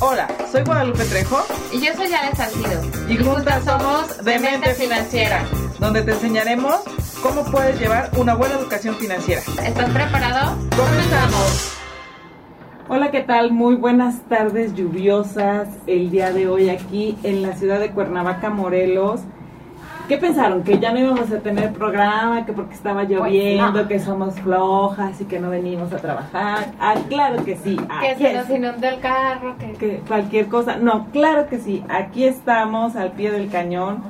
Hola, soy Guadalupe Trejo Y yo soy Ale Salcido. y juntas somos Demente Financiera, donde te enseñaremos cómo puedes llevar una buena educación financiera. ¿Estás preparado? ¡Comenzamos! Hola, ¿qué tal? Muy buenas tardes lluviosas el día de hoy aquí en la ciudad de Cuernavaca, Morelos. ¿Qué pensaron? ¿Que ya no íbamos a tener programa? ¿Que porque estaba lloviendo? Pues no. ¿Que somos flojas y que no venimos a trabajar? Ah, claro que sí. Que se nos inundó el carro. Que... que cualquier cosa. No, claro que sí. Aquí estamos al pie del cañón,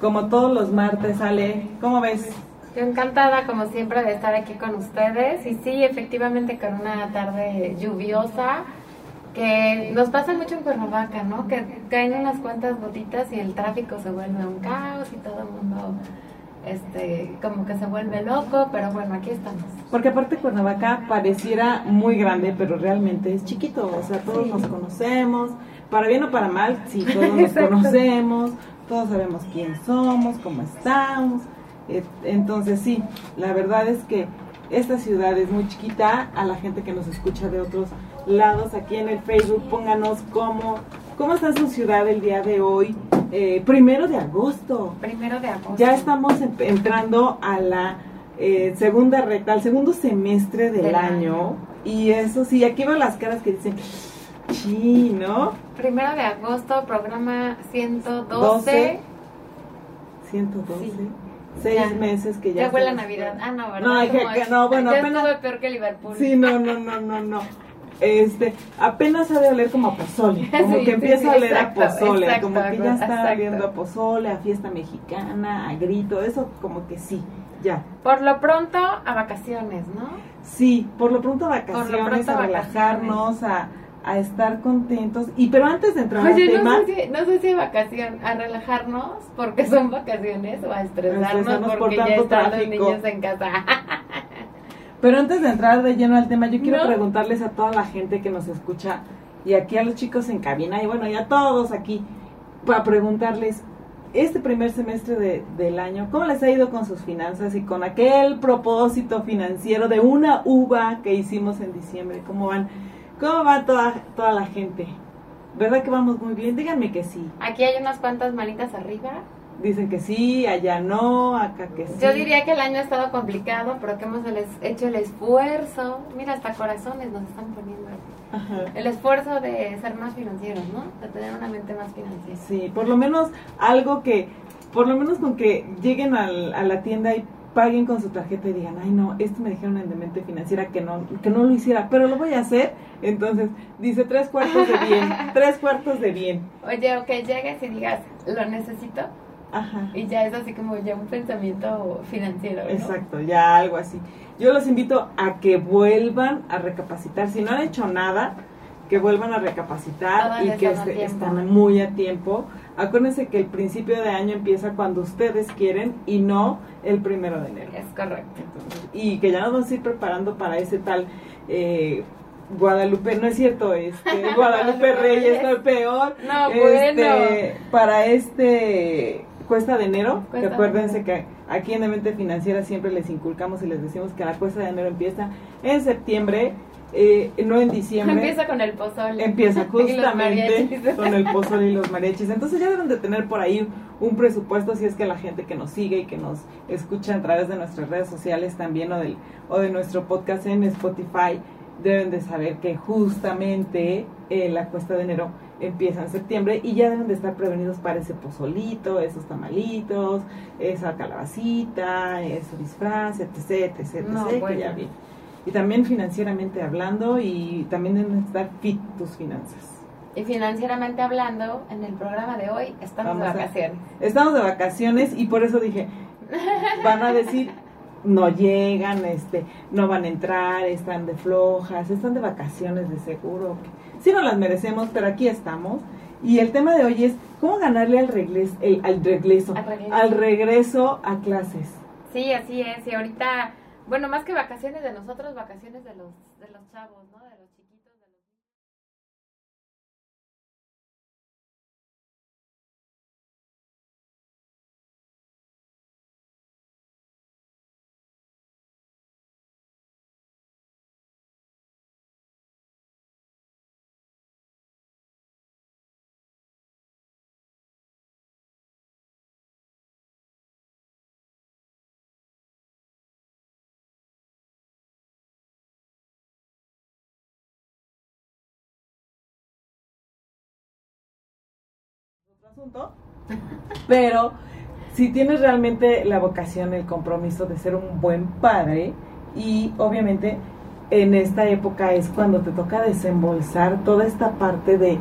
como todos los martes, Ale. ¿Cómo ves? Yo encantada, como siempre, de estar aquí con ustedes. Y sí, efectivamente, con una tarde lluviosa. Que nos pasa mucho en Cuernavaca, ¿no? Que caen unas cuantas gotitas y el tráfico se vuelve un caos y todo el mundo, este, como que se vuelve loco. Pero bueno, aquí estamos. Porque aparte Cuernavaca pareciera muy grande, pero realmente es chiquito. O sea, todos Sí. nos conocemos. Para bien o para mal, sí, todos nos conocemos. Todos sabemos quién somos, cómo estamos. Eh, Entonces, sí, la verdad es que esta ciudad es muy chiquita. A la gente que nos escucha de otros lados, aquí en el Facebook, pónganos cómo, cómo está su ciudad el día de hoy. Eh, primero de agosto. Primero de agosto. Ya estamos em- entrando a la eh, segunda recta, al segundo semestre del, Del año. año. Y eso sí, aquí veo las caras que dicen, sí, ¿no? Primero de agosto, programa 112. 12. 112. Sí. Seis Ya. meses que ya. Ya fue la Navidad. Ah, no, ¿verdad? No, bueno, ya apenas- estuve peor que Liverpool. Sí, no, no, no, no, no. Este, apenas ha de oler como a pozole, como Sí, que sí, empieza sí, a oler exacto, a pozole, exacto, como que ya está oliendo a pozole, a fiesta mexicana, a grito, eso como que sí, ya. Por lo pronto, a vacaciones, ¿no? Sí, por lo pronto vacaciones, Por lo pronto a vacaciones. relajarnos, a, a estar contentos. Y pero antes de entrar Oye, al tema, no sé, si, no sé si a vacación, a relajarnos porque son vacaciones o a estresarnos, estresarnos por porque ya tanto están tráfico. los niños en casa. pero antes de entrar de lleno al tema, yo quiero ¿No? preguntarles a toda la gente que nos escucha y aquí a los chicos en cabina y bueno, y a todos aquí para preguntarles este primer semestre de- del año, ¿cómo les ha ido con sus finanzas y con aquel propósito financiero de una uva que hicimos en diciembre? ¿Cómo van? ¿Cómo va toda, toda la gente? ¿Verdad que vamos muy bien? Díganme que sí. Aquí hay unas cuantas manitas arriba. Dicen que sí, allá no, acá que sí. Yo diría que el año ha estado complicado, pero que hemos hecho el esfuerzo. Mira, hasta corazones nos están poniendo. Ajá. El esfuerzo de ser más financieros, ¿no? De tener una mente más financiera. Sí, por lo menos algo que, por lo menos con que lleguen al- a la tienda y paguen con su tarjeta y digan, ay no, esto me dijeron en Demente Financiera que no, que no lo hiciera, pero lo voy a hacer. Entonces, dice tres cuartos de bien, tres cuartos de bien. Oye, o que llegues y digas, lo necesito. Ajá. Y ya es así como ya un pensamiento financiero. ¿no? Exacto, ya algo así. Yo los invito a que vuelvan a recapacitar. Si no han hecho nada, que vuelvan a recapacitar Todavía y que este- están muy a tiempo. Acuérdense que el principio de año empieza cuando ustedes quieren y no el primero de enero. Es correcto. Entonces, y que ya nos vamos a ir preparando para ese tal eh, Guadalupe, no es cierto, este, Guadalupe Reyes, no peor. No, Este, Para este cuesta de enero, Cuesta acuérdense que aquí en Demente Financiera siempre les inculcamos y les decimos que la cuesta de enero empieza en septiembre, eh, no en diciembre. Empieza con el pozole. Empieza justamente con el pozole y los mariachis. Entonces ya deben de tener por ahí un presupuesto si es que la gente que nos sigue y que nos escucha a través de nuestras redes sociales también o, del, o de nuestro podcast en Spotify deben de saber que justamente eh, la cuesta de enero empieza en septiembre y ya deben de estar prevenidos para ese pozolito, esos tamalitos, esa calabacita, ese disfraz, etc, etc, etc, No, que bueno. ya viene. Y también financieramente hablando y también deben estar fit tus finanzas. Y financieramente hablando, en el programa de hoy estamos Vamos de vacaciones. Estamos de vacaciones y por eso dije, van a decir, no llegan, este, no van a entrar, están de flojas, están de vacaciones de seguro. Sí nos las merecemos, pero aquí estamos. Y el tema de hoy es cómo ganarle al regreso, al regreso, Al regreso. al regreso a clases. Sí, así es. Y ahorita, bueno, más que vacaciones de nosotros, vacaciones de los, de los chavos, ¿no? De los asunto, pero si tienes realmente la vocación, el compromiso de ser un buen padre y obviamente en esta época es cuando te toca desembolsar toda esta parte de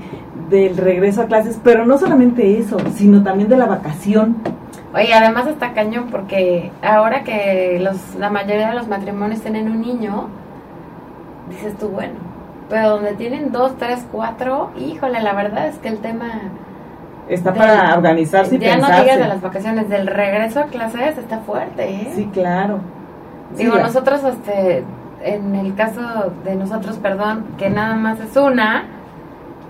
del regreso a clases, pero no solamente eso, sino también de la vacación. Oye, además está cañón porque ahora que los, la mayoría de los matrimonios tienen un niño, dices tú, bueno, pero donde tienen dos, tres, cuatro, híjole, la verdad es que el tema... Está para organizarse y Ya no pensarse. digas de las vacaciones, del regreso a clases está fuerte, ¿eh? Sí, claro. Digo, nosotros, este, en el caso de nosotros, perdón, que nada más es una,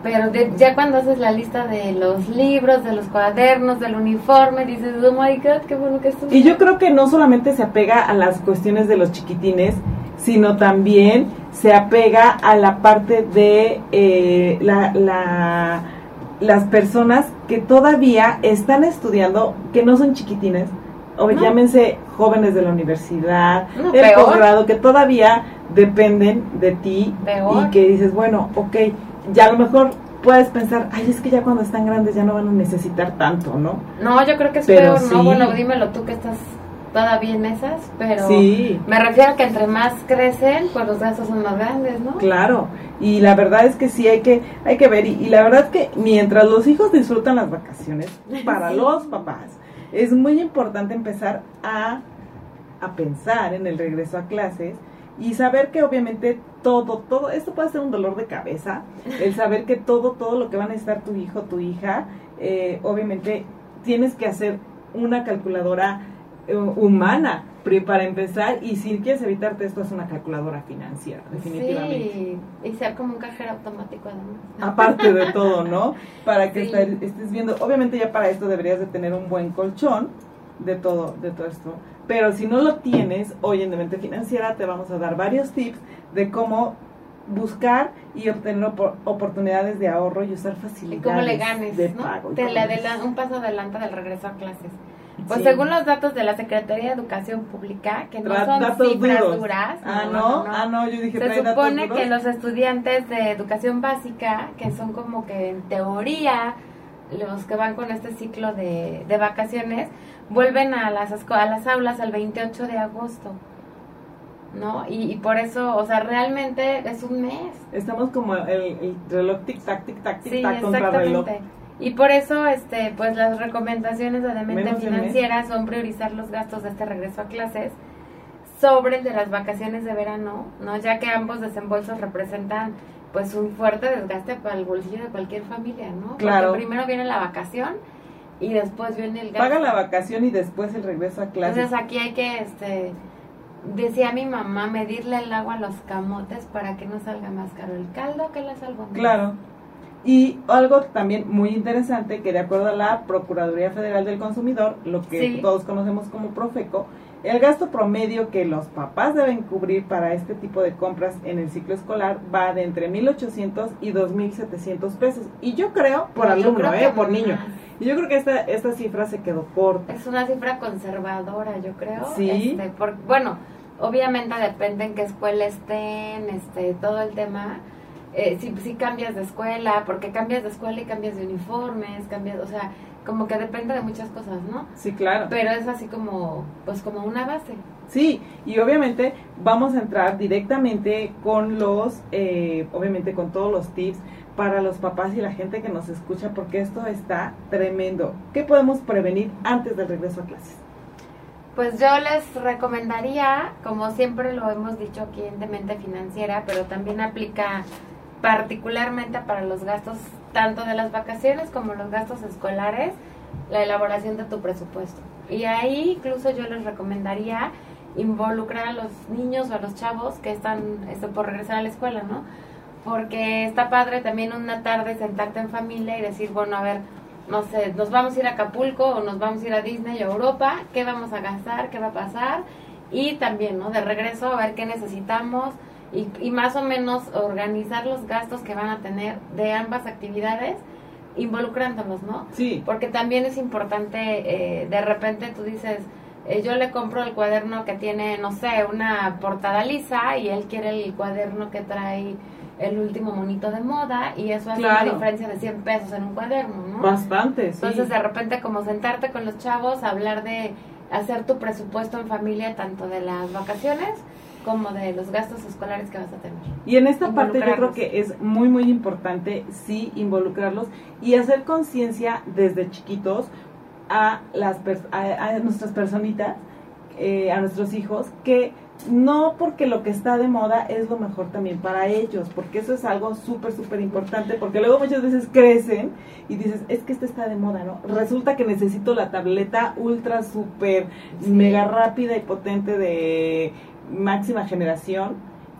pero de- ya cuando haces la lista de los libros, de los cuadernos, del uniforme, dices, oh my god, qué bueno que esto. Y yo creo que no solamente se apega a las cuestiones de los chiquitines, sino también se apega a la parte de eh, la, la- las personas que todavía están estudiando, que no son chiquitines, o No. llámense jóvenes de la universidad, No, posgrado, que todavía dependen de ti Peor. y que dices, bueno, ok, ya a lo mejor puedes pensar, ay, es que ya cuando están grandes ya no van a necesitar tanto, ¿no? No, yo creo que es Pero peor, sí. ¿no? Bueno, dímelo tú que estás todavía en esas, pero Sí. me refiero a que entre más crecen, pues los gastos son más grandes, ¿no? Claro, y la verdad es que sí hay que hay que ver y, y la verdad es que mientras los hijos disfrutan las vacaciones para Sí. los papás es muy importante empezar a a pensar en el regreso a clases y saber que obviamente todo todo esto puede ser un dolor de cabeza el saber que todo todo lo que va a necesitar tu hijo tu hija eh, obviamente tienes que hacer una calculadora humana pri- para empezar y si quieres evitarte esto es una calculadora financiera definitivamente Sí, y ser como un cajero automático además. aparte de todo, ¿no? Para que Sí. estés viendo, obviamente ya para esto deberías de tener un buen colchón de todo, de todo esto. Pero si no lo tienes, hoy en Demente Financiera te vamos a dar varios tips de cómo buscar y obtener opor- oportunidades de ahorro y usar Y facilidades cómo le ganes, de ¿no? pago. y Te le un paso adelante del regreso a clases. Pues Sí. según los datos de la Secretaría de Educación Pública, que no Tra- son cifras duros. duras, Ah, no, ah, no, yo dije Se supone que los estudiantes de educación básica, que son como que en teoría los que van con este ciclo de, de vacaciones, vuelven a las, a las aulas el 28 de agosto. ¿No? Y, y por eso, o sea, realmente es un mes. Estamos como el, el reloj tic-tac, tic-tac, Sí, tic-tac contra reloj. Y por eso, este, pues las recomendaciones de mes. Financiera son priorizar los gastos de este regreso a clases sobre el de las vacaciones de verano, ¿no? Ya que ambos desembolsos representan pues un fuerte desgaste para el bolsillo de cualquier familia, ¿no? Claro. Porque primero viene la vacación y después viene el gasto. Paga la vacación y después el regreso a clases. Entonces aquí hay que, este, decía mi mamá, medirle el agua a los camotes para que no salga más caro el caldo que las albóndigas. Claro. Y algo también muy interesante, que de acuerdo a la Procuraduría Federal del Consumidor, lo que Sí. todos conocemos como Profeco, el gasto promedio que los papás deben cubrir para este tipo de compras en el ciclo escolar va de entre 1.800 y 2.700 pesos. Y yo creo, por alumno, creo ¿eh? por niño. más. Y yo creo que esta, esta cifra se quedó corta. Es una cifra conservadora, yo creo. Sí. Este, por- bueno, obviamente depende en qué escuela estén, este, todo el tema. Eh, si, si cambias de escuela, porque cambias de escuela y cambias de uniformes, cambias, o sea, como que depende de muchas cosas, ¿no? Sí, claro. Pero es así como, pues como una base. Sí, y obviamente vamos a entrar directamente con los, eh, obviamente con todos los tips para los papás y la gente que nos escucha, porque esto está tremendo. ¿Qué podemos prevenir antes del regreso a clases? Pues yo les recomendaría, como siempre lo hemos dicho aquí en Demente Financiera, pero también aplica particularmente para los gastos tanto de las vacaciones como los gastos escolares, la elaboración de tu presupuesto. Y ahí incluso yo les recomendaría involucrar a los niños o a los chavos que están este, por regresar a la escuela, ¿no? Porque está padre también una tarde sentarte en familia y decir, bueno, a ver, no sé, nos vamos a ir a Acapulco o nos vamos a ir a Disney o Europa, ¿qué vamos a gastar? ¿Qué va a pasar? Y también, ¿no? De regreso a ver qué necesitamos y, y más o menos organizar los gastos que van a tener de ambas actividades involucrándolos, ¿no? Sí, Porque también es importante, eh, de repente tú dices, eh, yo le compro el cuaderno que tiene, no sé, una portada lisa y él quiere el cuaderno que trae el último monito de moda y eso hace Claro. una diferencia de 100 pesos en un cuaderno, ¿no? Bastante, sí. Entonces de repente como sentarte con los chavos, hablar de hacer tu presupuesto en familia tanto de las vacaciones como de los gastos escolares que vas a tener. Y en esta parte yo creo que es muy, muy importante, sí, involucrarlos y hacer conciencia desde chiquitos a, las a, a nuestras personitas, eh, a nuestros hijos, que no porque lo que está de moda es lo mejor también para ellos, porque eso es algo súper, súper importante, porque luego muchas veces crecen y dices, es que este está de moda, ¿no? Resulta que necesito la tableta ultra, súper, Sí. mega rápida y potente de máxima generación.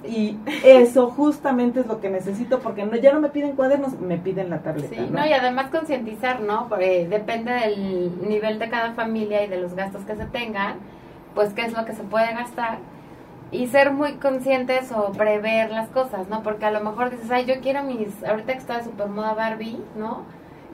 Y eso justamente es lo que necesito, porque no, ya no me piden cuadernos, me piden la tableta. Sí, ¿no? no, y además concientizar, ¿no? Porque depende del nivel de cada familia y de los gastos que se tengan, pues qué es lo que se puede gastar y ser muy conscientes o prever las cosas, ¿no? Porque a lo mejor dices, ay, yo quiero mis, ahorita que está de super moda Barbie, ¿no?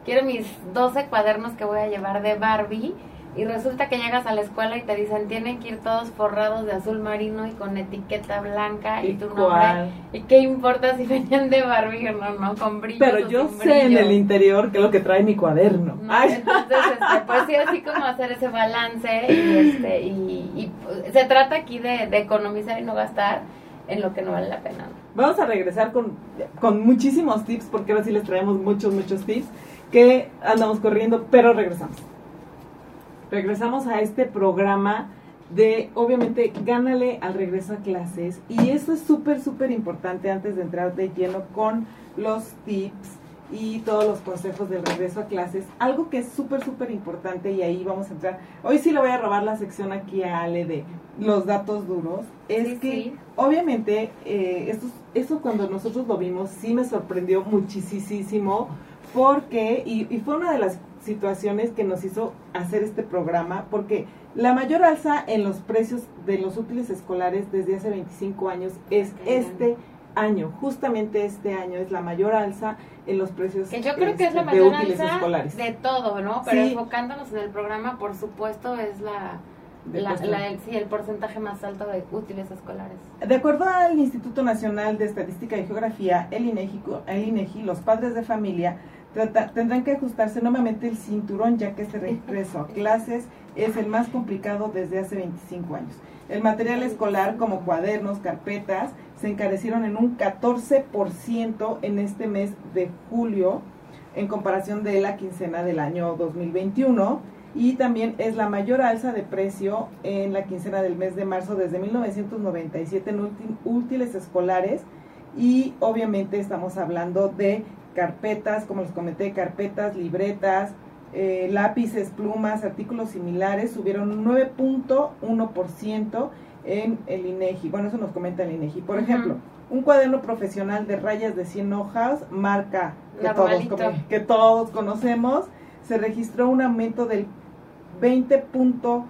Quiero mis 12 cuadernos que voy a llevar de Barbie y resulta que llegas a la escuela y te dicen, tienen que ir todos forrados de azul marino y con etiqueta blanca y, ¿Y tu nombre. cuál? ¿Y qué importa si venían de Barbie o no, no? Con brillos Pero yo sé en el interior que es lo que trae mi cuaderno. No, Ay. entonces, este, pues sí, así como hacer ese balance y, este, y, y, pues, se trata aquí de, de economizar y no gastar en lo que no vale la pena. Vamos a regresar con, con muchísimos tips, porque ahora sí les traemos muchos, muchos tips, que andamos corriendo, pero regresamos. Regresamos a este programa de, obviamente, gánale al regreso a clases. Y eso es súper, súper importante antes de entrar de lleno con los tips y todos los consejos del regreso a clases. Algo que es súper, súper importante y ahí vamos a entrar. Hoy sí le voy a robar la sección aquí a Ale de los datos duros. Es Sí, que sí. obviamente eh, esto, eso cuando nosotros lo vimos sí me sorprendió muchísimo porque, y, y fue una de las situaciones que nos hizo hacer este programa, porque la mayor alza en los precios de los útiles escolares desde hace 25 años es Ok. este año, justamente este año es la mayor alza en los precios Que yo creo que es la este, de mayor alza escolares. de todo, ¿no? Pero Sí. enfocándonos en el programa, por supuesto, es la, la, la- el, sí, el porcentaje más alto de útiles escolares. De acuerdo al Instituto Nacional de Estadística y Geografía, el INEGI, el INEGI los padres de familia trata- tendrán que ajustarse nuevamente el cinturón ya que este regreso a clases es el más complicado desde hace 25 años. El material escolar como cuadernos, carpetas, se encarecieron en un 14% en este mes de julio en comparación de la quincena del año 2021 y también es la mayor alza de precio en la quincena del mes de marzo desde 1997 en útiles escolares y obviamente estamos hablando de carpetas, como les comenté, carpetas, libretas, eh, lápices, plumas, artículos similares subieron un 9.1% en el INEGI. Bueno, eso nos comenta el INEGI. Por Ujú. ejemplo, un cuaderno profesional de rayas de 100 hojas, marca que todos, come- que todos conocemos, se registró un aumento del 20.1%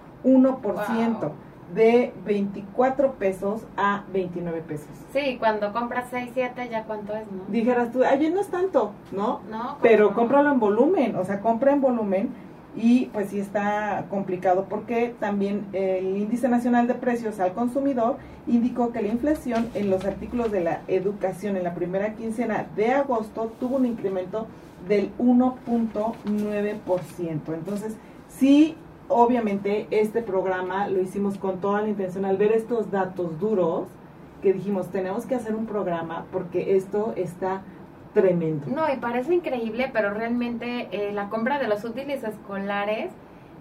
Wow. De 24 pesos a 29 pesos. Sí, cuando compras 6, 7, ¿ya cuánto es, no? Dijeras tú, ay, no es tanto, ¿no? No, Pero cómpralo en volumen, o sea, compra en volumen y pues sí está complicado porque también el índice nacional de precios al consumidor indicó que la inflación en los artículos de la educación en la primera quincena de agosto tuvo un incremento del 1.9%. Entonces, sí, obviamente este programa lo hicimos con toda la intención al ver estos datos duros que dijimos, tenemos que hacer un programa porque esto está tremendo. No, y parece increíble, pero realmente eh, la compra de los útiles escolares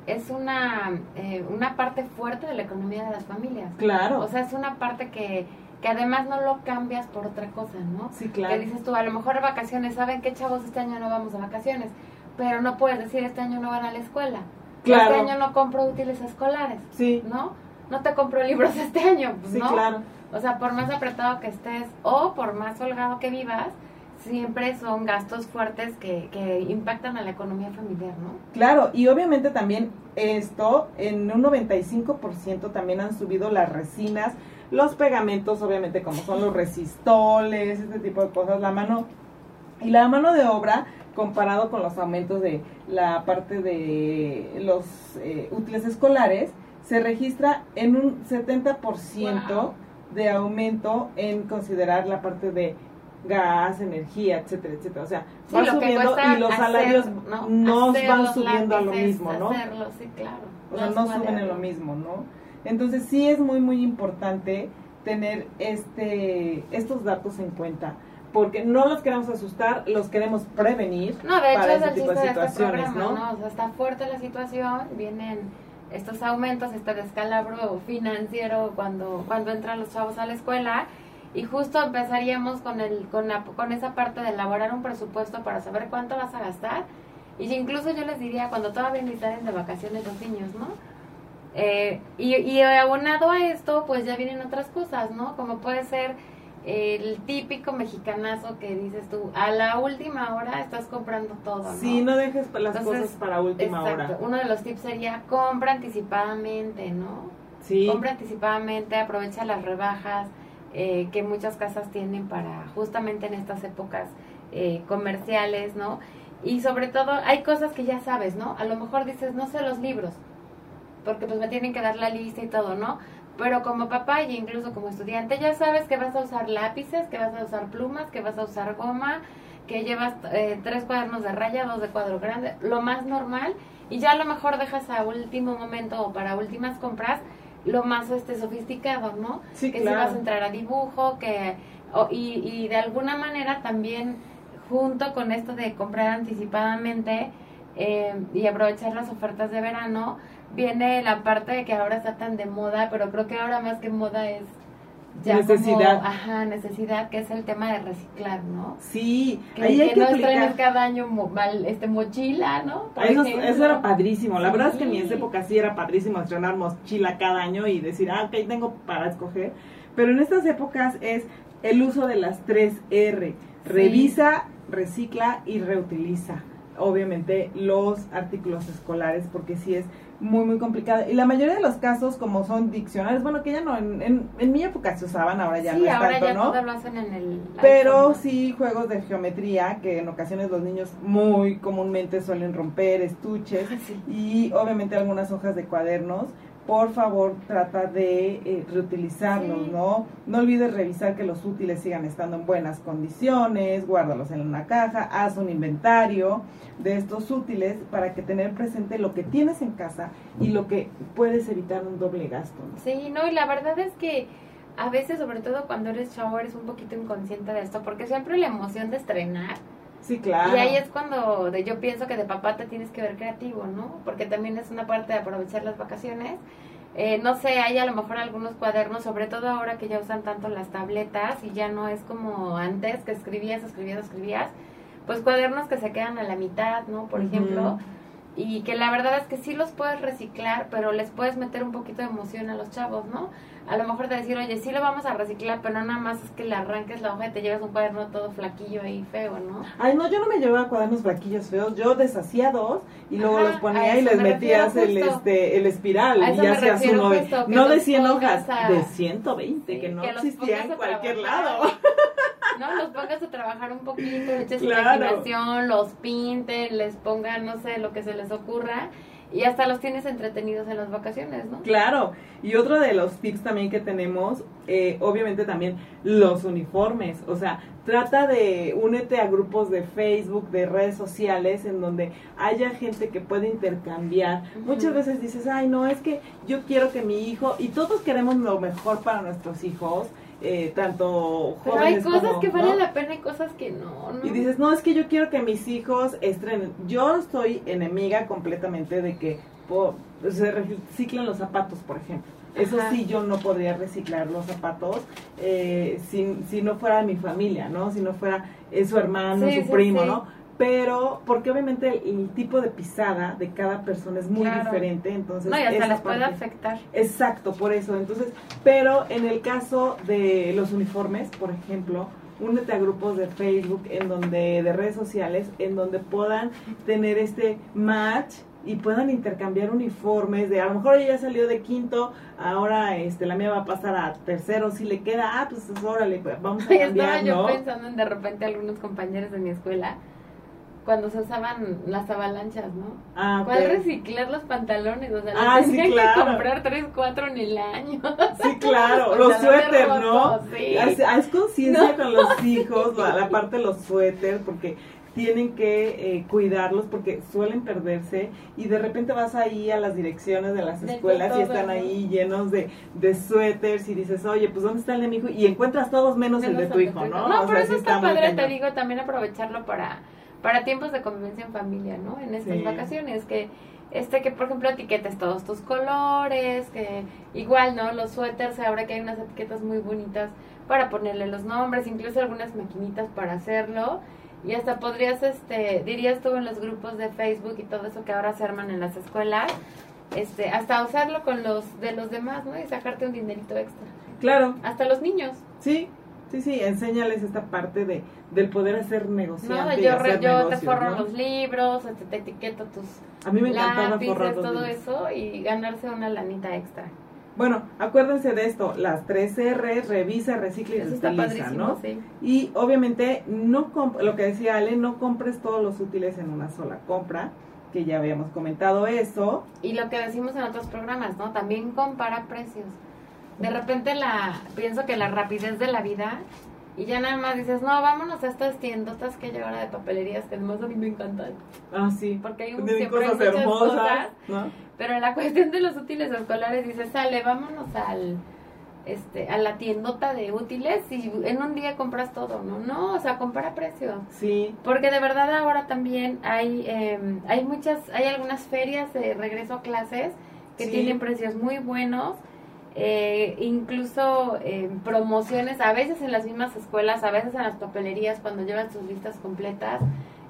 es una, eh, una parte fuerte de la economía de las familias. Claro. O sea, es una parte que, que además no lo cambias por otra cosa, ¿no? sí, claro. Que dices tú, a lo mejor vacaciones, ¿saben qué chavos? Este año no vamos a vacaciones, pero no puedes decir, este año no van a la escuela. Claro. Este año no compro útiles escolares, Sí, ¿no? No te compro libros este año, pues, sí, ¿no? claro. O sea, por más apretado que estés o por más holgado que vivas, siempre son gastos fuertes que, que impactan a la economía familiar, ¿no? Claro, y obviamente también esto, en un 95% también han subido las resinas, los pegamentos, obviamente como son los resistoles, este tipo de cosas, la mano y la mano de obra comparado con los aumentos de la parte de los eh, útiles escolares, se registra en un 70% Wow. de aumento en considerar la parte de gas, energía, etcétera, etcétera. O sea, Sí, va lo subiendo y los hacer, salarios ¿no? van subiendo a lo mismo, ¿no? Hacerlo, sí, claro. O sea, no suben en lo mismo, ¿no? Entonces sí es muy, muy importante tener este estos datos en cuenta. Porque no los queremos asustar, los queremos prevenir No, de hecho es el tipo chiste de de este situaciones, programa, ¿no? ¿no? O sea, está fuerte la situación, vienen estos aumentos, este descalabro financiero cuando, cuando entran los chavos a la escuela y justo empezaríamos con, el, con, la- con esa parte de elaborar un presupuesto para saber cuánto vas a gastar y incluso yo les diría cuando todavía ni salen de vacaciones los niños, ¿no? Eh, y, y abonado a esto, pues ya vienen otras cosas, ¿no? Como puede ser el típico mexicanazo que dices tú, a la última hora estás comprando todo, ¿no? Sí, no dejes las Entonces, cosas para última Exacto. hora. Uno de los tips sería compra anticipadamente, ¿no? Sí, Compra anticipadamente, aprovecha las rebajas eh, que muchas casas tienen para justamente en estas épocas eh, comerciales, ¿no? Y sobre todo hay cosas que ya sabes, ¿no? A lo mejor dices, no sé los libros, porque pues me tienen que dar la lista y todo, ¿no? Pero como papá y incluso como estudiante ya sabes que vas a usar lápices, que vas a usar plumas, que vas a usar goma, que llevas eh, tres cuadernos de raya, dos de cuadro grande, lo más normal, y ya a lo mejor dejas a último momento o para últimas compras lo más este sofisticado, ¿no? sí, que si claro. vas a entrar a dibujo, que o- y, y de alguna manera también junto con esto de comprar anticipadamente eh, y aprovechar las ofertas de verano, viene la parte de que ahora está tan de moda, pero creo que ahora más que moda es ya Necesidad. como, ajá, necesidad, que es el tema de reciclar, ¿no? Sí, Que, ahí hay que que no estrenes aplicar. cada año mo- mal- este mochila, ¿no? Eso, eso era padrísimo. La verdad es que en Sí. mi época sí era padrísimo estrenar mochila cada año y decir, ah, ok, tengo para escoger. Pero en estas épocas es el uso de las tres R. Revisa, recicla y reutiliza. Obviamente los artículos escolares porque sí es muy muy complicado. Y la mayoría de los casos como son diccionarios, bueno que ya no, en, en, en mi época se usaban, ahora ya sí, no es ahora tanto, ya ¿no? todo lo hacen en el Pero sí juegos de geometría que en ocasiones los niños muy comúnmente suelen romper estuches Sí. y obviamente algunas hojas de cuadernos. Por favor, trata de eh, reutilizarlos, Sí. ¿no? No olvides revisar que los útiles sigan estando en buenas condiciones, guárdalos en una caja, haz un inventario de estos útiles para que tener presente lo que tienes en casa y lo que puedes evitar un doble gasto. ¿no? Sí, no, y la verdad es que a veces, sobre todo cuando eres chavo, eres un poquito inconsciente de esto, porque siempre la emoción de estrenar. Sí, claro. Y ahí es cuando de, yo pienso que de papá te tienes que ver creativo, ¿no? Porque también es una parte de aprovechar las vacaciones. Eh, no sé, hay a lo mejor algunos cuadernos, sobre todo ahora que ya usan tanto las tabletas y ya no es como antes que escribías, escribías, escribías. Pues cuadernos que se quedan a la mitad, ¿no? Por ejemplo. Y que la verdad es que sí los puedes reciclar, pero les puedes meter un poquito de emoción a los chavos, ¿no? A lo mejor de decir, oye, sí lo vamos a reciclar, pero no nada más es que le arranques la hoja y te llevas un cuaderno todo flaquillo ahí feo, ¿no? Ay, no, yo no me llevaba cuadernos blanquillos feos, yo deshacía dos y luego Ajá, los ponía y les me metías el este el espiral y ya hacías uno de, no de los 100 pongas hojas, a- de 120 que Sí, no que los existía en cualquier trabajar. lado. No, los pongas a trabajar un poquito, eches Claro. imaginación, los pinten, les pongan, no sé, lo que se les ocurra y hasta los tienes entretenidos en las vacaciones, ¿no? Claro, y otro de los tips también que tenemos, eh, obviamente también los uniformes, o sea, trata de únete a grupos de Facebook, de redes sociales, en donde haya gente que pueda intercambiar. Muchas veces dices, ay, no, es que yo quiero que mi hijo, y todos queremos lo mejor para nuestros hijos, eh, tanto Pero hay jóvenes cosas como, que ¿no? valen la pena y cosas que no, ¿no? Y dices, no, es que yo quiero que mis hijos estrenen. Yo estoy enemiga completamente de que po- se reciclen los zapatos, por ejemplo. Eso Ajá. sí, yo no podría reciclar los zapatos eh, si, si no fuera mi familia, ¿no? Si no fuera eh, su hermano, Sí, su sí, primo, sí. ¿no? Pero, porque obviamente el, el tipo de pisada de cada persona es muy Claro. diferente, entonces... no, y hasta les puede parte- afectar. Exacto, por eso. Entonces, pero en el caso de los uniformes, por ejemplo, únete a grupos de Facebook, en donde, de redes sociales, en donde puedan tener este match y puedan intercambiar uniformes de a lo mejor ella ya salió de quinto, ahora este la mía va a pasar a tercero, si le queda, ah, pues órale, pues, vamos a Estaba cambiar, yo ¿no? pensando en de repente algunos compañeros de mi escuela cuando se usaban las avalanchas, ¿no? Ah, ¿Cuál reciclar los pantalones? O sea, los Ah, sí, claro. que comprar tres, cuatro en el año. Sí, claro, los te suéteres, ¿no? sí. Haz, haz conciencia No. con los hijos, la, la parte de los suéteres, porque tienen que eh, cuidarlos porque suelen perderse y de repente vas ahí a las direcciones de las De escuelas y están ¿no? ahí llenos de, de suéteres y dices, oye, pues ¿dónde está el de mi hijo? Y encuentras todos menos, el de tu hijo, ¿no? No, O pero sea, eso está muy padre, te digo, también aprovecharlo para, para tiempos de convivencia en familia, ¿no? En estas Sí. vacaciones, que este que por ejemplo etiquetes todos tus colores, que igual, ¿no? Los suéteres, ahora que hay unas etiquetas muy bonitas para ponerle los nombres, incluso algunas maquinitas para hacerlo. Y hasta podrías, este, dirías tú en los grupos de Facebook y todo eso que ahora se arman en las escuelas, este, hasta usarlo con los de los demás, ¿no? Y sacarte un dinerito extra. Claro, Hasta los niños. sí, sí, sí, enséñales esta parte de, del poder hacer No, negociante y yo, hacer yo te negocios, forro ¿no? los libros, este, te etiqueto tus A mí me lápices, todo eso y ganarse una lanita extra. Bueno, acuérdense de esto, las tres R, revisa, recicla y Eso reutiliza, ¿no? sí. Y obviamente, no lo que decía Ale, no compres todos los útiles en una sola compra, que ya habíamos comentado eso. Y lo que decimos en otros programas, ¿no? También compara precios. De repente la pienso que la rapidez de la vida y ya nada más dices, no, vámonos a estas tiendotas que hay ahora de papelerías que además a mí me encantan. Ah, sí. Porque hay un, Tienen siempre hay cosas muchas hermosas, cosas. ¿no? Pero en la cuestión de los útiles escolares dices, sale, vámonos al este a la tiendota de útiles y en un día compras todo, ¿no? No, o sea, compara precios. Sí, Porque de verdad ahora también hay eh, hay muchas, hay algunas ferias de regreso a clases que Sí. tienen precios muy buenos, eh, incluso eh, promociones, a veces en las mismas escuelas, a veces en las papelerías cuando llevas tus listas completas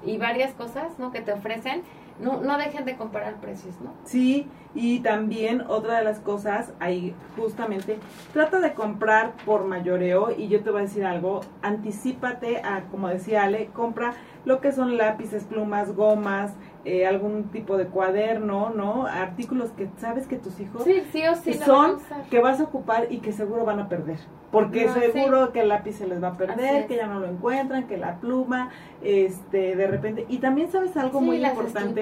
y varias cosas, ¿no? Que te ofrecen, no, no dejen de comparar precios, ¿no? sí. Y también otra de las cosas, ahí justamente, trata de comprar por mayoreo y yo te voy a decir algo, anticipate a, como decía Ale, compra lo que son lápices, plumas, gomas, eh, algún tipo de cuaderno, ¿no? Artículos que sabes que tus hijos Sí, o son que vas a ocupar y que seguro van a perder. Porque No, seguro que el lápiz se les va a perder, que ya no lo encuentran, que la pluma, este, de repente. Y también sabes algo muy las importante.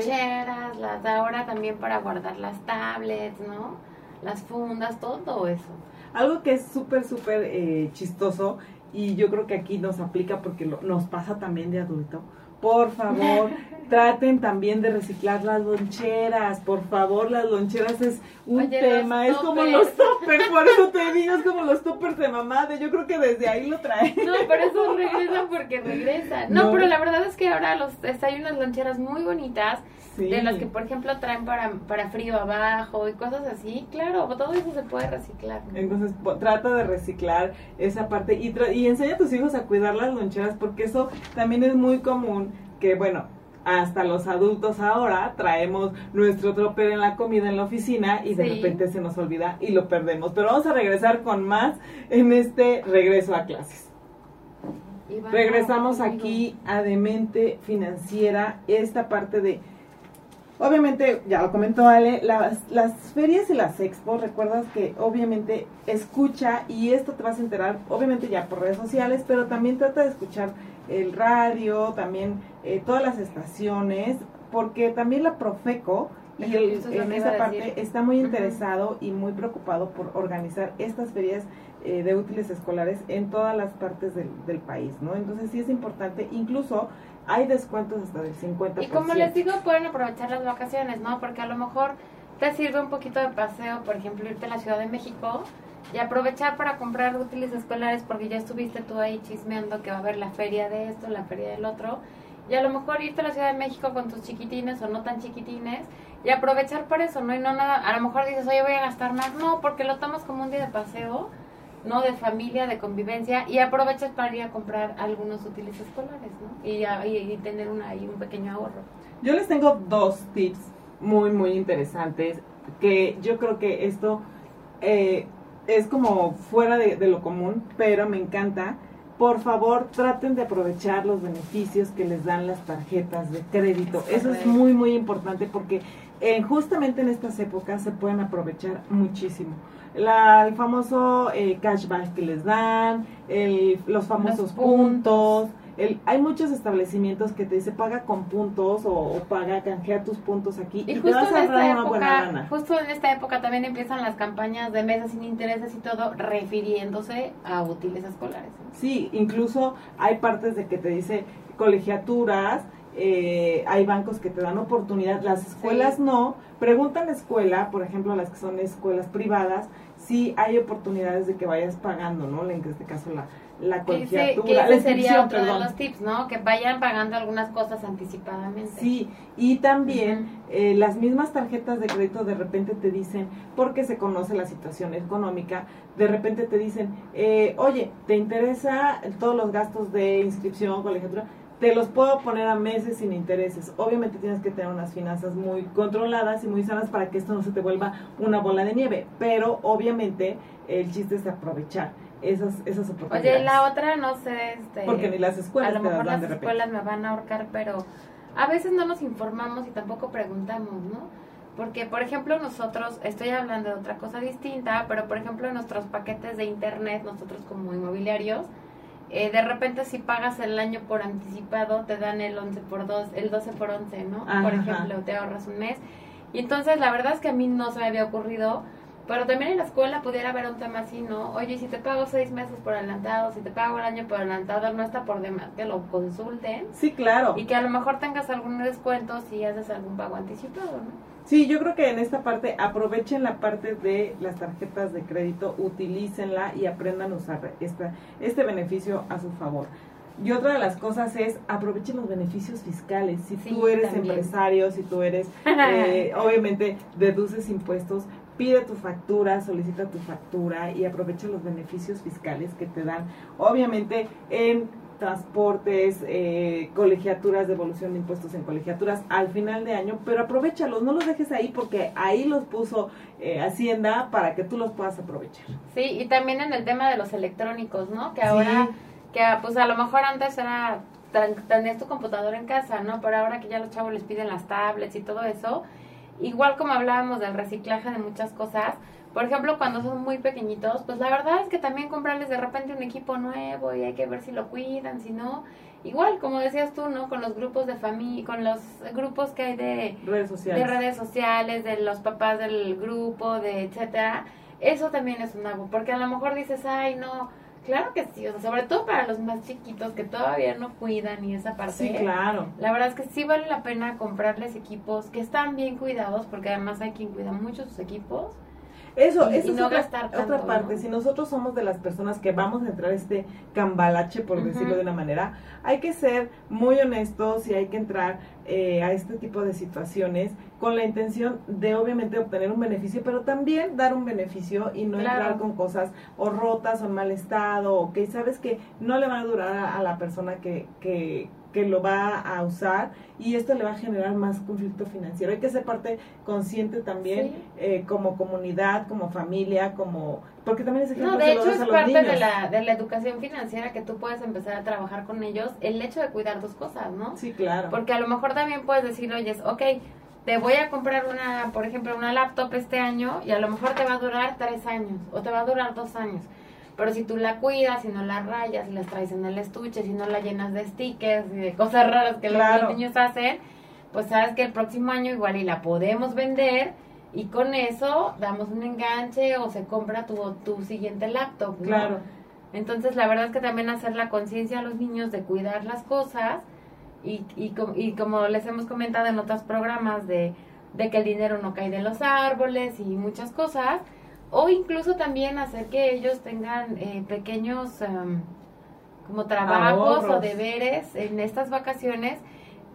las de ahora también para guardar las tablets, ¿no? Las fundas, todo eso. Algo que es súper, súper eh, chistoso y yo creo que aquí nos aplica porque lo- nos pasa también de adulto. Por favor, traten también de reciclar las loncheras. Por favor, las loncheras es un Oye, tema. Es como los toppers, por eso te digo, es como los toppers de mamá. de- Yo creo que desde ahí lo traen. No, pero eso regresan porque regresan. No, No. pero la verdad es que ahora los hay unas loncheras muy bonitas Sí. de las que, por ejemplo, traen para, para frío abajo y cosas así. Claro, todo eso se puede reciclar. ¿no? Entonces trata de reciclar esa parte y, tra- y enseña a tus hijos a cuidar las loncheras porque eso también es muy común que bueno, hasta los adultos ahora traemos nuestro tropper en la comida en la oficina y de Sí. repente se nos olvida y lo perdemos. Pero vamos a regresar con más en este regreso a clases. Regresamos aquí a Demente Financiera, esta parte de... Obviamente, ya lo comentó Ale, las, las ferias y las expos, recuerdas que obviamente escucha y esto te vas a enterar, obviamente ya por redes sociales, pero también trata de escuchar el radio, también eh, todas las estaciones, porque también la Profeco y el- es en esa parte está muy interesado y muy preocupado por organizar estas ferias eh, de útiles escolares en todas las partes del, del país, ¿no? Entonces sí es importante, incluso hay descuentos hasta del 50%. Y como les digo, pueden aprovechar las vacaciones, ¿no? Porque a lo mejor te sirve un poquito de paseo, por ejemplo, irte a la Ciudad de México y aprovechar para comprar útiles escolares porque ya estuviste tú ahí chismeando que va a haber la feria de esto, la feria del otro. Y a lo mejor irte a la Ciudad de México con tus chiquitines o no tan chiquitines y aprovechar para eso, ¿no? Y no nada, a lo mejor dices, oye, voy a gastar más. No, porque lo tomas como un día de paseo, ¿no? De familia, de convivencia y aprovechas para ir a comprar algunos útiles escolares, ¿no? Y, y- y tener una, ahí un pequeño ahorro. Yo les tengo dos tips muy, muy interesantes que yo creo que esto eh, es como fuera de, de lo común, pero me encanta. Por favor, traten de aprovechar los beneficios que les dan las tarjetas de crédito. Es Eso es muy, muy importante porque eh, justamente en estas épocas se pueden aprovechar muchísimo. La, el famoso eh, cashback que les dan, el- los famosos puntos. puntos, el, hay muchos establecimientos que te dice paga con puntos o, paga, canjea tus puntos aquí y, te vas a ahorrar una buena gana. Justo en esta época también empiezan las campañas de mesas sin intereses y todo refiriéndose a útiles escolares. Sí, incluso hay partes de que te dice colegiaturas, eh, hay bancos que te dan oportunidad, las escuelas no. Pregunta a la escuela, por ejemplo, las que son escuelas privadas, si hay oportunidades de que vayas pagando, ¿no? En este caso la, la colegiatura. Que ese sería otro de los tips, ¿no? Que vayan pagando algunas cosas anticipadamente. Sí, y también eh, las mismas tarjetas de crédito de repente te dicen, porque se conoce la situación económica, de repente te dicen, eh, oye, ¿te interesa todos los gastos de inscripción, colegiatura? Te los puedo poner a meses sin intereses. Obviamente tienes que tener unas finanzas muy controladas y muy sanas para que esto no se te vuelva una bola de nieve, pero obviamente el chiste es aprovechar esas, esas oportunidades. Oye, la otra no sé, este, porque ni las escuelas a lo mejor las escuelas me van a ahorcar, pero a veces no nos informamos y tampoco preguntamos, ¿no? Porque, por ejemplo, nosotros, estoy hablando de otra cosa distinta, pero por ejemplo, nuestros paquetes de internet, nosotros como inmobiliarios, eh, de repente si pagas el año por anticipado te dan el 11 por 2, el 12 por 11, ¿no? Por ejemplo, te ahorras un mes. Y entonces la verdad es que a mí no se me había ocurrido, pero también en la escuela pudiera haber un tema así, ¿no? Oye, si te pago seis meses por adelantado, si te pago el año por adelantado, no está por demás que lo consulten. Sí, claro. Y que a lo mejor tengas algún descuento si haces algún pago anticipado, ¿no? Sí, yo creo que en esta parte aprovechen la parte de las tarjetas de crédito, utilícenla y aprendan a usar esta, este beneficio a su favor. Y otra de las cosas es aprovechen los beneficios fiscales. Si tú eres empresario, si tú eres, eh, obviamente, deduces impuestos, pide tu factura, solicita tu factura y aprovecha los beneficios fiscales que te dan. Obviamente en transportes, eh, colegiaturas, devolución de impuestos en colegiaturas al final de año, pero aprovechalos, no los dejes ahí porque ahí los puso eh, Hacienda para que tú los puedas aprovechar. Sí, y también en el tema de los electrónicos, ¿no? Que ahora, que pues a lo mejor antes era tener tu computadora en casa, ¿no? Pero ahora que ya los chavos les piden las tablets y todo eso, igual como hablábamos del reciclaje de muchas cosas, por ejemplo, cuando son muy pequeñitos, pues la verdad es que también comprarles de repente un equipo nuevo y hay que ver si lo cuidan, si no. Igual, como decías tú, ¿no? Con los grupos de familia, con los grupos que hay de redes sociales, de redes sociales, de los papás del grupo, de etcétera. Eso también es un algo, porque a lo mejor dices, ay, no, claro que sí, o sea, sobre todo para los más chiquitos que todavía no cuidan y esa parte. Sí, claro. La verdad es que sí vale la pena comprarles equipos que están bien cuidados, porque además hay quien cuida mucho sus equipos eso, eso es otra, parte. Si nosotros somos de las personas que vamos a entrar a este cambalache, por decirlo de una manera, hay que ser muy honestos y hay que entrar eh, a este tipo de situaciones con la intención de obviamente obtener un beneficio, pero también dar un beneficio y no entrar con cosas o rotas o en mal estado o que sabes que no le van a durar a, la persona que, que, que lo va a usar y esto le va a generar más conflicto financiero. Hay que ser parte consciente también eh, como comunidad, como familia, como... Porque también es ejemplo no, de hecho es parte de la, de la educación financiera que tú puedes empezar a trabajar con ellos, el hecho de cuidar tus cosas, ¿no? Sí, claro. Porque a lo mejor también puedes decir, oye, ok, te voy a comprar una, por ejemplo, una laptop este año y a lo mejor te va a durar tres años o te va a durar dos años pero si tú la cuidas, si no la rayas, si las traes en el estuche, si no la llenas de stickers y de cosas raras que los niños hacen, pues sabes que el próximo año igual y la podemos vender y con eso damos un enganche o se compra tu, tu siguiente laptop. ¿no? Claro. Entonces la verdad es que también hacer la conciencia a los niños de cuidar las cosas y, y, y como les hemos comentado en otros programas de, de que el dinero no cae de los árboles y muchas cosas, o incluso también hacer que ellos tengan eh, pequeños em, como trabajos o deberes en estas vacaciones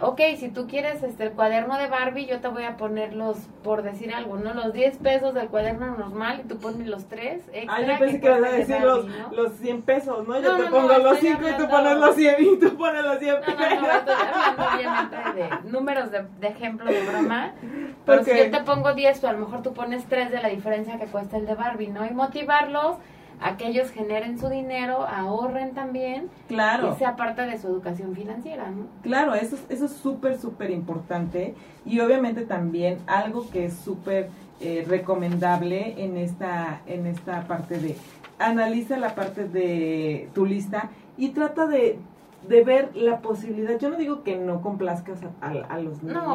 ok, si tú quieres este, el cuaderno de Barbie, yo te voy a poner los, por decir algo, ¿no? Los 10 pesos del cuaderno normal y tú pones los 3 Ah, yo pensé que, ibas a decir los, los 100 pesos, ¿no? Yo te pongo los 5 y tú pones los 100 y tú pones los 100 pesos. No, no, no, estoy hablando obviamente de números de, de ejemplo de broma. Pero si yo te pongo 10, pues a lo mejor tú pones 3 de la diferencia que cuesta el de Barbie, ¿no? Y motivarlos a que ellos generen su dinero, ahorren también. Claro. Y sea parte de su educación financiera, ¿no? Claro, eso, eso es súper, súper importante. Y obviamente también algo que es súper eh, recomendable en esta, en esta parte de, analiza la parte de tu lista y trata de de ver la posibilidad. Yo no digo que no complazcas a, a- a los niños, No,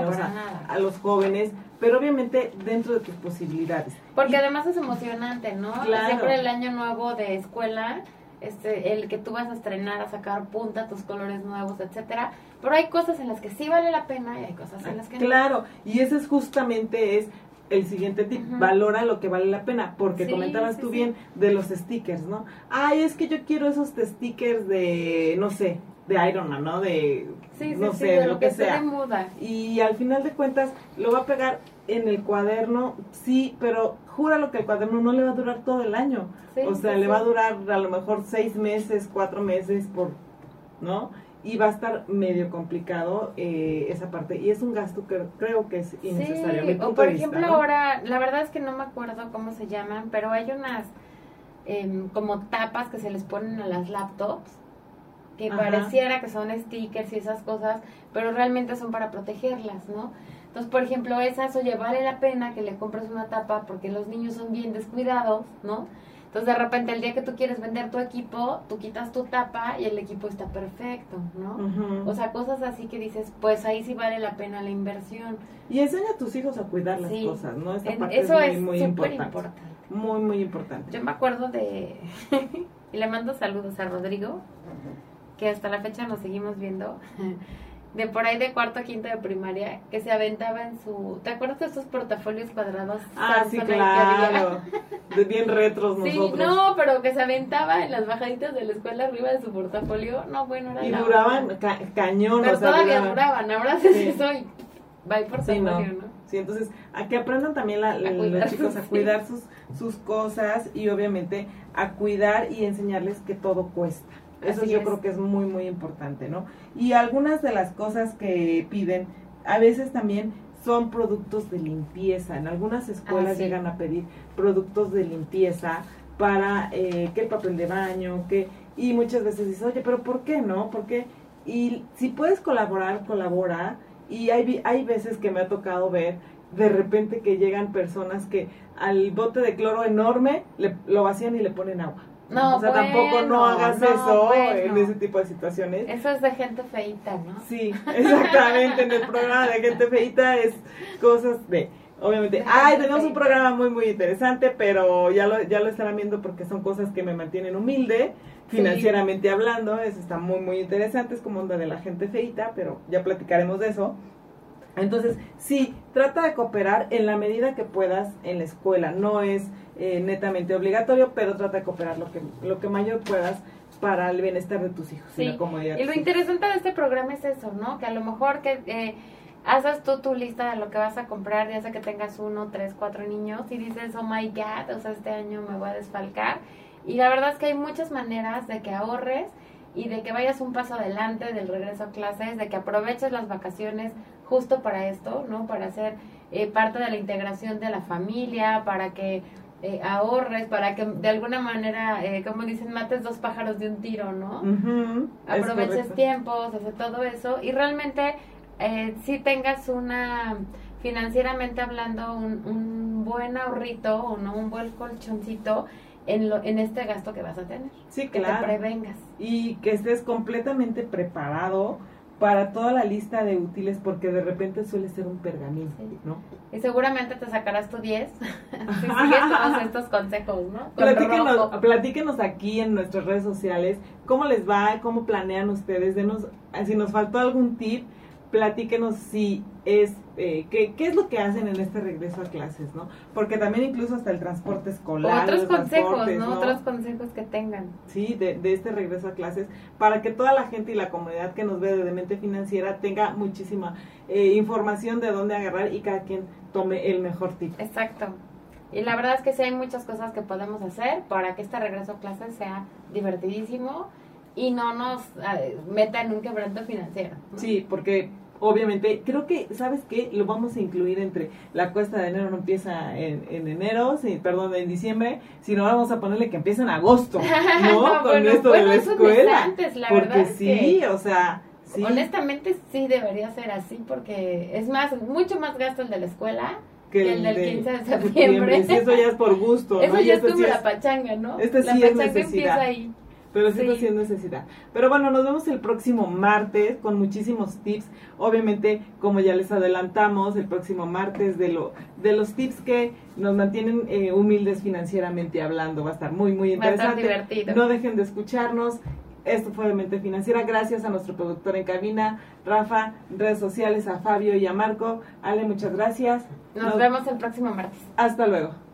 a, los jóvenes, pero obviamente dentro de tus posibilidades. Porque además es emocionante, ¿no? Claro. Siempre el año nuevo de escuela, este, el que tú vas a estrenar, a sacar punta, tus colores nuevos, etcétera. Pero hay cosas en las que sí vale la pena y hay cosas en las que no. Claro, y ese es justamente es el siguiente tip, valora lo que vale la pena, porque Sí, comentabas sí, tú sí. bien de los stickers, ¿no? Ay, es que yo quiero esos stickers de, no sé, de Iron Man, ¿no? De, Sí, sí, no sí, sé, de de lo que esté sea. de moda. Y al final de cuentas lo va a pegar en el cuaderno, sí, pero júralo que el cuaderno no le va a durar todo el año. Sí, o sea, sí, le sí. va a durar a lo mejor seis meses, cuatro meses, por, ¿no? Y va a estar medio complicado eh, esa parte. Y es un gasto que creo que es innecesario. Sí, o por vista, ejemplo ¿no? ahora, la verdad es que no me acuerdo cómo se llaman, pero hay unas em, como tapas que se les ponen a las laptops que Ajá. pareciera que son stickers y esas cosas, pero realmente son para protegerlas, ¿no? Entonces, por ejemplo, esas, oye, vale la pena que le compres una tapa porque los niños son bien descuidados, ¿no? Entonces, de repente, el día que tú quieres vender tu equipo, tú quitas tu tapa y el equipo está perfecto, ¿no? Ujú. O sea, cosas así que dices, pues ahí sí vale la pena la inversión. y enseña a tus hijos a cuidar las Sí. cosas, ¿no? Esa En- parte eso es es muy, muy importante. importante. Muy, muy importante. Yo me acuerdo de, y le mando saludos a Rodrigo, que hasta la fecha nos seguimos viendo, de por ahí de cuarto a quinto de primaria, que se aventaba en su, ¿te acuerdas de esos portafolios cuadrados? Ah, sí, claro. De bien retros Sí, nosotros. no, pero que se aventaba en las bajaditas de la escuela arriba de su portafolio, no, bueno, era y la duraban ca- cañón. pero o sea, todavía duraban. duraban, ahora Sí. sí soy, va Sí, portafolio, no. ¿no? Sí, entonces, a que aprendan también la- los chicos a cuidar sus, sus cosas y obviamente a cuidar y enseñarles que todo cuesta. Eso Así yo es. creo que es muy, muy importante, ¿no? Y algunas de las cosas que piden, a veces también son productos de limpieza. En algunas escuelas Ah, sí. llegan a pedir productos de limpieza para eh, que el papel de baño, que y muchas veces dices, oye, pero ¿por qué no? ¿Por qué? Y si puedes colaborar, colabora. Y hay, hay veces que me ha tocado ver de repente que llegan personas que al bote de cloro enorme le, lo vacían y le ponen agua. No, o sea, tampoco no hagas no, eso bueno. en ese tipo de situaciones. Eso es de gente feita, ¿no? Sí, exactamente. en el programa de Gente Feita es cosas de. Obviamente, De ay, tenemos un programa muy, muy interesante, pero ya lo, ya lo estarán viendo porque son cosas que me mantienen humilde, Sí. financieramente hablando. Eso está muy, muy interesante. Es como onda de la gente feita, pero ya platicaremos de eso. Entonces, sí, trata de cooperar en la medida que puedas en la escuela. No es eh, netamente obligatorio, pero trata de cooperar lo que, lo que mayor puedas para el bienestar de tus hijos y Sí, la comodidad. Y lo interesante de este programa es eso, ¿no? Que a lo mejor que eh, haces tú tu lista de lo que vas a comprar, ya sea que tengas uno, tres, cuatro niños, y dices, oh my god, o sea, este año me voy a desfalcar. Y la verdad es que hay muchas maneras de que ahorres y de que vayas un paso adelante del regreso a clases, de que aproveches las vacaciones justo para esto, ¿no? Para hacer eh, parte de la integración de la familia, para que eh, ahorres, para que de alguna manera, eh, como dicen, mates dos pájaros de un tiro, ¿no? Aproveches tiempos, hace todo eso y realmente eh, si tengas una financieramente hablando un, un buen ahorrito o no un buen colchoncito en lo, en este gasto que vas a tener Sí, que te claro. prevengas y que estés completamente preparado para toda la lista de útiles porque de repente suele ser un pergamino, Sí. ¿no? y seguramente te sacarás tu 10 si sigues todos estos consejos ¿no? Con Platíquenos, platíquenos aquí en nuestras redes sociales cómo les va, cómo planean ustedes, denos, si nos faltó algún tip, platíquenos si es, eh, qué, qué es lo que hacen en este regreso a clases, ¿no? Porque también incluso hasta el transporte O escolar. otros consejos ¿no? otros consejos que tengan sí, de, de este regreso a clases, para que toda la gente y la comunidad que nos ve de Demente Financiera tenga muchísima eh, información de dónde agarrar y cada quien tome el mejor tip. Exacto. Y la verdad es que sí hay muchas cosas que podemos hacer para que este regreso a clases sea divertidísimo y no nos eh, meta en un quebranto financiero. ¿no? Sí, porque obviamente creo que, ¿sabes qué? Lo vamos a incluir entre la cuesta de enero no empieza en, en enero, sí, perdón, en diciembre, sino vamos a ponerle que empieza en agosto, ¿no? No, Con bueno, esto de bueno, la es un mes escuela. antes, la porque verdad es sí, que- o sea, sí. Honestamente sí debería ser así porque es más, mucho más gasto el de la escuela que el del 15 de septiembre. Sí, eso ya es por gusto, Eso ya es esto como sí la pachanga, ¿no? este la sí es pachanga necesidad. empieza ahí. Pero sí, sí es necesidad. Pero bueno, nos vemos el próximo martes con muchísimos tips. Obviamente, como ya les adelantamos, el próximo martes de lo de los tips que nos mantienen eh, humildes financieramente hablando. Va a estar muy, muy interesante. Va a estar divertido. No dejen de escucharnos. Esto fue de Mente Financiera. Gracias a nuestro productor en cabina, Rafa, redes sociales, a Fabio y a Marco. Ale, muchas gracias. Nos vemos el próximo martes. Hasta luego.